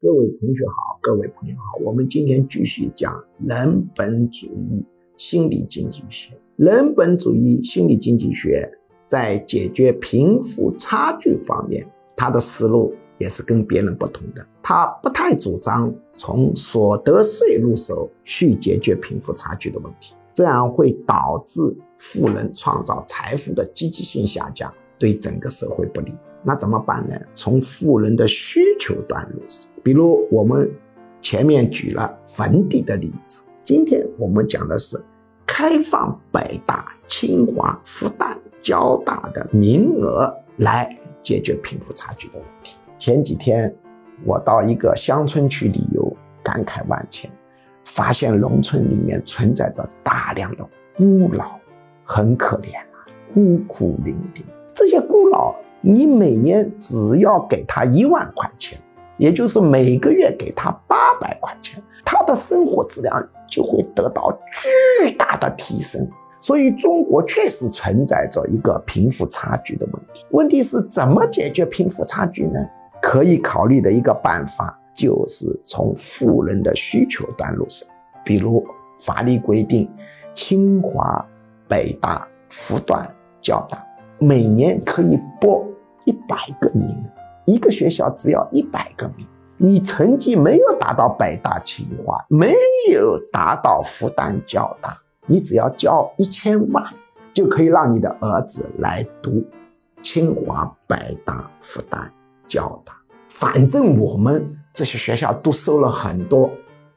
各位同学好，各位朋友好，我们今天继续讲人本主义心理经济学。人本主义心理经济学在解决贫富差距方面，它的思路也是跟别人不同的。它不太主张从所得税入手去解决贫富差距的问题，这样会导致富人创造财富的积极性下降，对整个社会不利。那怎么办呢？从富人的需求端入手，比如我们前面举了坟地的例子，今天我们讲的是开放北大、清华、复旦、交大的名额来解决贫富差距的问题。前几天我到一个乡村去旅游，感慨万千，发现农村里面存在着大量的孤老，很可怜啊，孤苦伶仃。这些孤老。你每年只要给他一万块钱，也就是每个月给他八百块钱，他的生活质量就会得到巨大的提升。所以，中国确实存在着一个贫富差距的问题。问题是怎么解决贫富差距呢？可以考虑的一个办法就是从富人的需求端入手，比如法律规定，清华、北大、复旦、交大每年可以拨。一百个名，一个学校只要一百个名。你成绩没有达到北大清华，没有达到复旦交大，你只要交一千万，就可以让你的儿子来读清华、北大、复旦、交大。反正我们这些学校都收了很多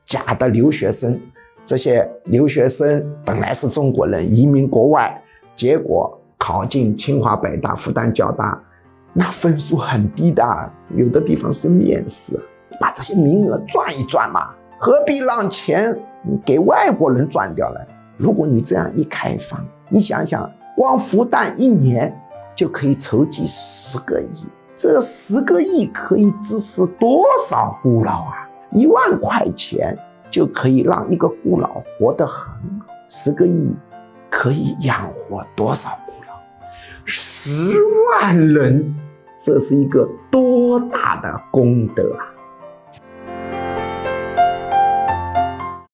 假的留学生，这些留学生本来是中国人，移民国外，结果考进清华、北大、复旦、交大。那分数很低的，有的地方是面试，把这些名额赚一赚嘛，何必让钱给外国人赚掉呢？如果你这样一开放，你想想，光复旦一年就可以筹集十个亿，这十个亿可以支持多少孤老啊？一万块钱就可以让一个孤老活得很好，十个亿可以养活多少？十万人。这是一个多大的功德啊！